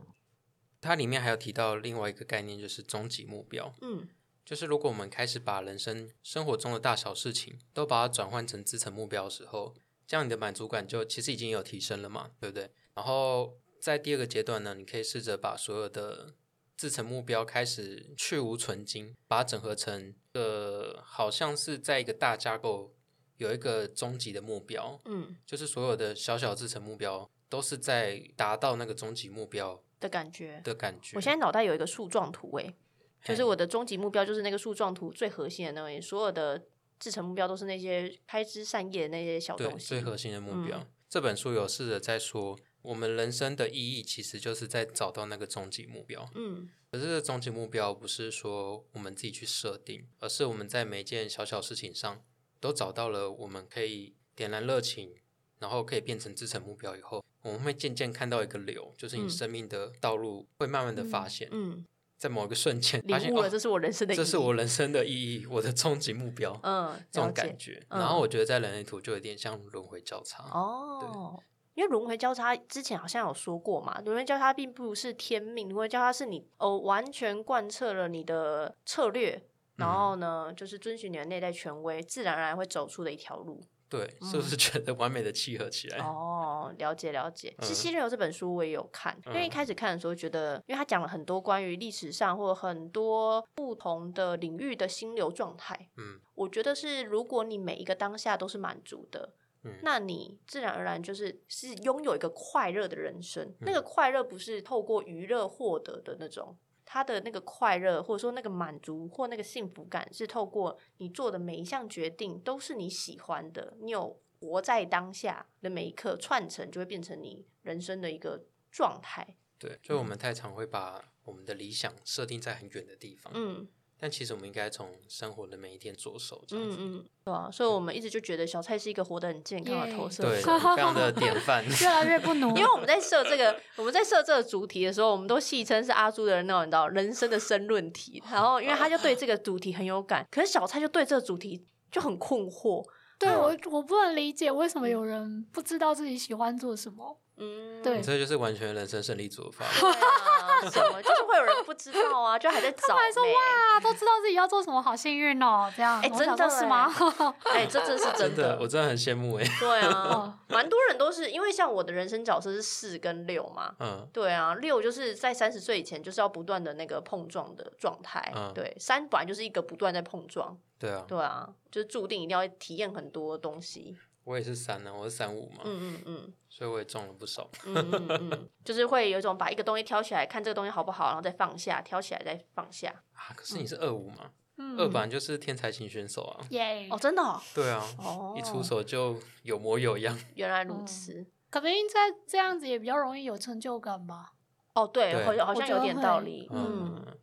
Speaker 1: 它里面还有提到另外一个概念，就是终极目标。
Speaker 3: 嗯
Speaker 1: 就是如果我们开始把人生生活中的大小事情都把它转换成自成目标的时候，这样你的满足感就其实已经有提升了嘛，对不对？然后在第二个阶段呢，你可以试着把所有的制成目标开始去无存精，把它整合成呃，好像是在一个大架构有一个终极的目标，
Speaker 3: 嗯
Speaker 1: 就是所有的小小制成目标都是在达到那个终极目标
Speaker 3: 的感觉。
Speaker 1: 的感觉。
Speaker 3: 我现在脑袋有一个树状图，诶，就是我的终极目标就是那个树状图最核心的那位，所有的制成目标都是那些开枝散叶的那些小东西。
Speaker 1: 最核心的目标。
Speaker 3: 嗯
Speaker 1: 这本书有试着在说，我们人生的意义其实就是在找到那个终极目标。
Speaker 3: 嗯
Speaker 1: 可是这个终极目标不是说我们自己去设定，而是我们在每件小小事情上都找到了我们可以点燃热情，然后可以变成自成目标以后，我们会渐渐看到一个流，就是你
Speaker 3: 嗯
Speaker 1: 生命的道路会慢慢的发现，
Speaker 3: 嗯，
Speaker 1: 在某一个瞬间发现
Speaker 3: 了，
Speaker 1: 哦
Speaker 3: 这是我人生的意义。
Speaker 1: 这是我人生的意义，我的终极目标。
Speaker 3: 嗯
Speaker 1: 这种感觉，
Speaker 3: 嗯
Speaker 1: 然后我觉得在人类图就有点像轮回交叉，
Speaker 3: 哦。因为轮回交叉之前好像有说过嘛，轮回交叉并不是天命，轮回交叉是你哦完全贯彻了你的策略，然后呢，就是遵循你的内在权威，自然而然会走出的一条路。
Speaker 1: 对，是不是觉得完美的契合起来？
Speaker 3: 嗯哦，了解了解。其实
Speaker 1: 嗯《
Speaker 3: 犀利流》这本书我也有看，因为一
Speaker 1: 嗯
Speaker 3: 开始看的时候觉得，因为他讲了很多关于历史上或者很多不同的领域的心流状态，
Speaker 1: 嗯
Speaker 3: 我觉得是如果你每一个当下都是满足的。
Speaker 1: 嗯
Speaker 3: 那你自然而然就是是拥有一个快乐的人生，那
Speaker 1: 嗯。
Speaker 3: 个快乐不是透过娱乐获得的那种，他的那个快乐或者说那个满足或那个幸福感，是透过你做的每一项决定都是你喜欢的，你有活在当下的每一刻串成，就会变成你人生的一个状态。
Speaker 1: 对，就我们太常会把我们的理想设定在很远的地方，
Speaker 3: 嗯
Speaker 1: 但其实我们应该从生活的每一天着手，这样子。
Speaker 3: 嗯嗯，对啊，所以我们一直就觉得小蔡是一个活得很健康的投射
Speaker 1: 对，
Speaker 3: 者。
Speaker 1: 非常的典范。
Speaker 2: 越来越不努
Speaker 3: 因为我们在设这个，我们在设这个主题的时候，我们都戏称是阿朱的那种，你知道人生的申论题。然后，因为他就对这个主题很有感，可是小蔡就对这个主题就很困惑。
Speaker 2: 对
Speaker 1: 嗯
Speaker 2: 我，我不能理解为什么有人不知道自己喜欢做什么。
Speaker 3: 嗯，
Speaker 2: 对。
Speaker 1: 你这就是完全人生胜利组的法。
Speaker 3: 对啊，什么？就是会有人不知道啊，就还在找、
Speaker 2: 他们还说哇，都知道自己要做什么，好幸运哦，这样。
Speaker 3: 哎真的
Speaker 2: 说是吗？
Speaker 3: 哎、这真是
Speaker 1: 真
Speaker 3: 的。
Speaker 1: 的，我真的很羡慕哎。
Speaker 3: 对啊。
Speaker 2: 哦，
Speaker 3: 蛮多人都是因为像我的人生角色是四跟六嘛，
Speaker 1: 嗯，
Speaker 3: 对啊，六就是在三十岁以前就是要不断的那个碰撞的状态，
Speaker 1: 嗯。
Speaker 3: 对，三本来就是一个不断在碰撞，
Speaker 1: 对啊，
Speaker 3: 对啊，就是注定一定要体验很多东西，
Speaker 1: 我也是三呢，我是三五嘛，
Speaker 3: 嗯嗯嗯
Speaker 1: 所以我也中了不少。
Speaker 3: 嗯嗯嗯，就是会有一种把一个东西挑起来看这个东西好不好，然后再放下，挑起来再放下，
Speaker 1: 啊，可是你是二五嘛，
Speaker 2: 嗯
Speaker 1: 二本来就是天才型选手啊。
Speaker 2: 耶
Speaker 3: 哦，真的哦，
Speaker 1: 对啊，
Speaker 3: 哦
Speaker 1: 一出手就有模有样。
Speaker 3: 原来如此，
Speaker 2: 可能在这样子也比较容易有成就感吧。
Speaker 3: 哦，对，好像好像有点道理，嗯
Speaker 1: 嗯，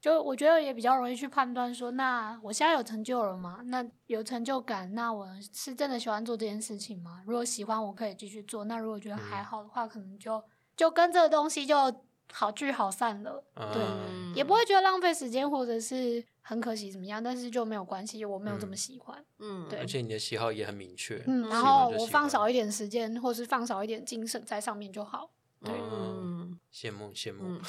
Speaker 2: 就我觉得也比较容易去判断说，那我现在有成就了吗？那有成就感，那我是真的喜欢做这件事情吗？如果喜欢，我可以继续做；那如果觉得还好的话，可能就就跟这个东西就好聚好散了。对
Speaker 1: 嗯
Speaker 2: 也不会觉得浪费时间或者是很可惜怎么样，但是就没有关系，我没有这么喜欢。
Speaker 3: 嗯，
Speaker 2: 对
Speaker 1: 而且你的喜好也很明确。
Speaker 2: 嗯，然后我放少一点时间，或是放少一点精神在上面就好。
Speaker 1: 对
Speaker 3: 嗯
Speaker 1: 羡慕羡慕。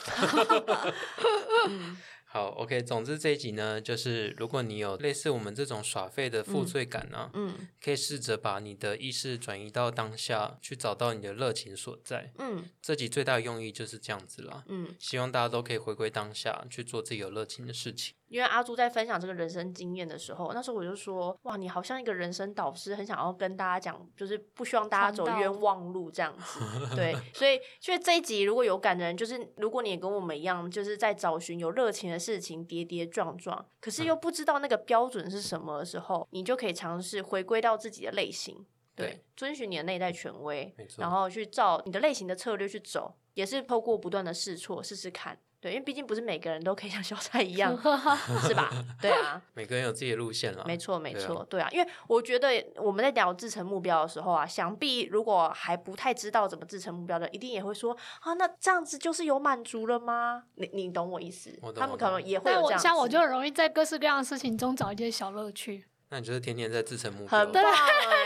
Speaker 1: 好，OK，总之这一集呢，就是如果你有类似我们这种耍废的负罪感呢、
Speaker 3: 嗯
Speaker 1: 可以试着把你的意识转移到当下，去找到你的热情所在。
Speaker 3: 嗯
Speaker 1: 这集最大的用意就是这样子啦。
Speaker 3: 嗯
Speaker 1: 希望大家都可以回归当下，去做自己有热情的事情。
Speaker 3: 因为阿朱在分享这个人生经验的时候，那时候我就说，哇，你好像一个人生导师，很想要跟大家讲，就是不希望大家走冤枉路这样子。对，所以所以这一集如果有感的人，就是如果你也跟我们一样，就是在找寻有热情的事情，跌跌撞撞，可是又不知道那个标准是什么的时候，你就可以尝试回归到自己的类型。对
Speaker 1: 对，
Speaker 3: 遵循你的内在权威
Speaker 1: 没，错
Speaker 3: 然后去照你的类型的策略去走，也是透过不断的试错试试看。对，因为毕竟不是每个人都可以像小蔡一样，是吧？对啊，
Speaker 1: 每个人有自己的路线啦。
Speaker 3: 没错，没
Speaker 1: 对啊
Speaker 3: 错，对啊，因为我觉得我们在聊制成目标的时候啊，想必如果还不太知道怎么制成目标的，一定也会说啊，那这样子就是有满足了吗？你你懂我意思他们可能也会
Speaker 2: 但我
Speaker 3: 有这样子，
Speaker 2: 像我就容易在各式各样的事情中找一些小乐趣。
Speaker 1: 那你就是天天在自成目标。
Speaker 3: 很棒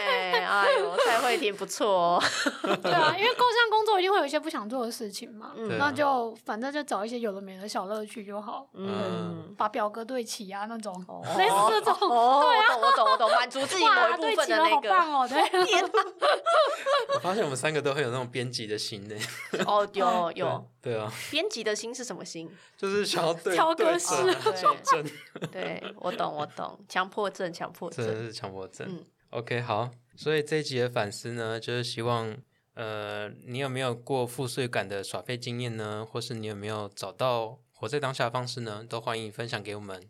Speaker 3: 哎，哎呦，蔡慧婷不错哦，
Speaker 2: 对啊，因为构象工作一定会有一些不想做的事情嘛，那就反正就找一些有的没的小乐趣就好。
Speaker 3: 嗯。
Speaker 2: 把表格对齐啊，那种
Speaker 3: 哦
Speaker 2: 类似这种，
Speaker 3: 哦，我懂，我懂，我懂，满足自己某
Speaker 2: 哇，
Speaker 3: 一部分的那个。
Speaker 2: 好棒哦！对，
Speaker 3: 天
Speaker 1: 我发现我们三个都会有那种编辑的心呢。
Speaker 3: 哦，有有，
Speaker 1: 对啊，
Speaker 3: 编辑的心是什么心？
Speaker 1: 就是想要对
Speaker 2: 挑
Speaker 1: 对
Speaker 2: 格式
Speaker 1: 准
Speaker 3: 对
Speaker 1: 校正，
Speaker 3: 对我懂，我懂，强迫症，强迫症。
Speaker 1: 真的是强迫症。
Speaker 3: 嗯
Speaker 1: OK，好，所以这一集的反思呢，就是希望，呃，你有没有过负税感的耍废经验呢？或是你有没有找到活在当下的方式呢？都欢迎分享给我们。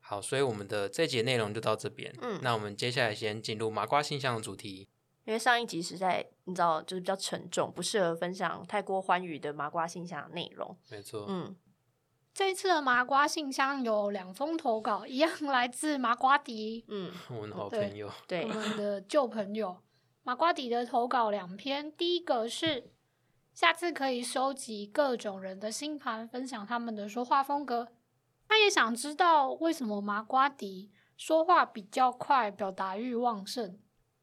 Speaker 1: 好，所以我们的这一节内容就到这边。
Speaker 3: 嗯
Speaker 1: 那我们接下来先进入麻瓜信箱的主题。
Speaker 3: 因为上一集实在你知道，就是比较沉重，不适合分享太过欢愉的麻瓜信箱的内容。
Speaker 1: 没错，
Speaker 3: 嗯，
Speaker 2: 这一次的麻瓜信箱有两封投稿，一样来自麻瓜迪，
Speaker 3: 嗯，
Speaker 1: 我们的好朋友，
Speaker 3: 对
Speaker 2: 我，们的旧朋友麻瓜迪的投稿两篇，第一个是下次可以收集各种人的星盘，分享他们的说话风格。他也想知道为什么麻瓜迪说话比较快，表达欲旺盛。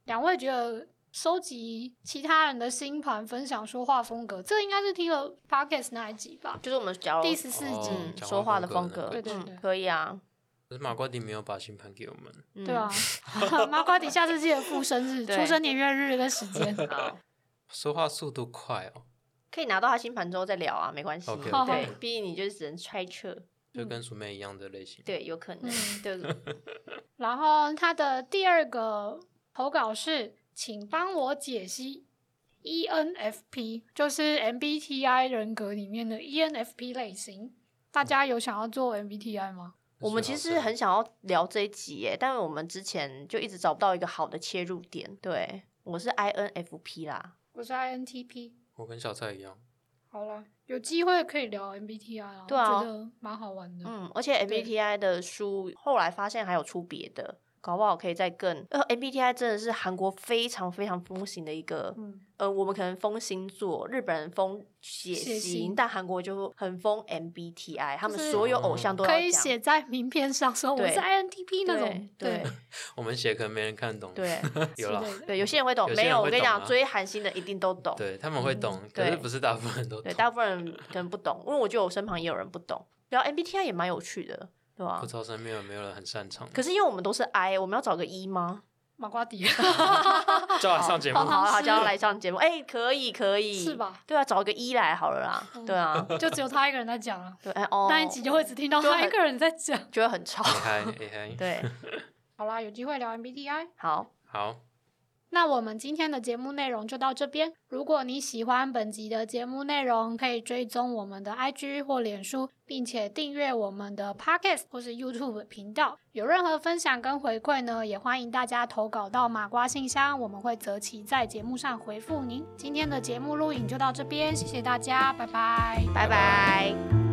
Speaker 2: 两位觉得收集其他人的星盘，分享说话风格，这应该是听了 podcast 那一集吧？
Speaker 3: 就是我们讲
Speaker 2: 第十四集，
Speaker 3: 嗯说话的
Speaker 1: 风格，
Speaker 2: 对对对
Speaker 3: 嗯，可以啊，
Speaker 1: 可是马瓜迪没有把星盘给我们，
Speaker 3: 嗯
Speaker 2: 对啊，，马瓜迪下次记得附生日、出生年月日跟时间。
Speaker 3: 啊，
Speaker 1: 说话速度快哦，
Speaker 3: 可以拿到他星盘之后再聊啊，没关系。
Speaker 1: OK，OK
Speaker 3: 对，毕竟你就只能揣测，
Speaker 1: 就跟鼠妹一样的类型。
Speaker 3: 对，有可能
Speaker 2: 嗯，
Speaker 3: 对，
Speaker 2: 然后他的第二个投稿是，请帮我解析 ENFP，就是 MBTI 人格里面的 ENFP 类型。大家有想要做 MBTI 吗？
Speaker 3: 我们其实很想要聊这一集耶，但是我们之前就一直找不到一个好的切入点。对，我是 INFP 啦，
Speaker 2: 我是 INTP。
Speaker 1: 我跟小蔡一样，
Speaker 2: 好了，有机会可以聊 MBTI 啊，
Speaker 3: 对啊
Speaker 2: 我觉得蛮好玩的。
Speaker 3: 嗯，而且 MBTI 的书后来发现还有出别的，搞不好可以再更。呃，MBTI 真的是韩国非常非常风行的一个，
Speaker 2: 嗯，
Speaker 3: 呃，我们可能风星座，日本人风血
Speaker 2: 血型
Speaker 3: 型，但韩国就很风 MBTI，他们所有偶像都要
Speaker 2: 可以写在名片上说我
Speaker 3: 对
Speaker 2: 是 INTP 那种，
Speaker 3: 对
Speaker 2: 对
Speaker 1: 我们写可能没人看懂。
Speaker 3: 对
Speaker 1: 有啦，
Speaker 3: 对，有些人会懂，没有，我跟你讲，追韩星的一定都懂。
Speaker 1: 对他们会懂，可是不是大部分人都懂对，
Speaker 3: 大部分人可能不懂，因为我觉得我身旁也有人不懂。然后 MBTI 也蛮有趣的，对吧
Speaker 1: 不？知道身边有没有人很擅长，
Speaker 3: 可是因为我们都是 I，我们要找个 E 吗？
Speaker 2: 马瓜迪
Speaker 1: 叫他上节目
Speaker 3: 好。好叫他来上节目。哎，可以可以，
Speaker 2: 是吧？
Speaker 3: 对啊，找一个一来好了啦。
Speaker 2: 嗯
Speaker 3: 对啊，
Speaker 2: 就只有他一个人在讲了，
Speaker 3: 对，哎哦，
Speaker 2: 那一集就会只听到他一个人在讲。
Speaker 3: 觉得很吵。对，
Speaker 2: 好啦，有机会聊 MBTI。
Speaker 3: 好，
Speaker 1: 好，
Speaker 2: 那我们今天的节目内容就到这边。如果你喜欢本集的节目内容，可以追踪我们的 IG 或脸书，并且订阅我们的 Podcast 或是 YouTube 频道。有任何分享跟回馈呢，也欢迎大家投稿到马瓜信箱，我们会择期在节目上回复您。今天的节目录影就到这边，谢谢大家，拜拜。
Speaker 3: 拜拜。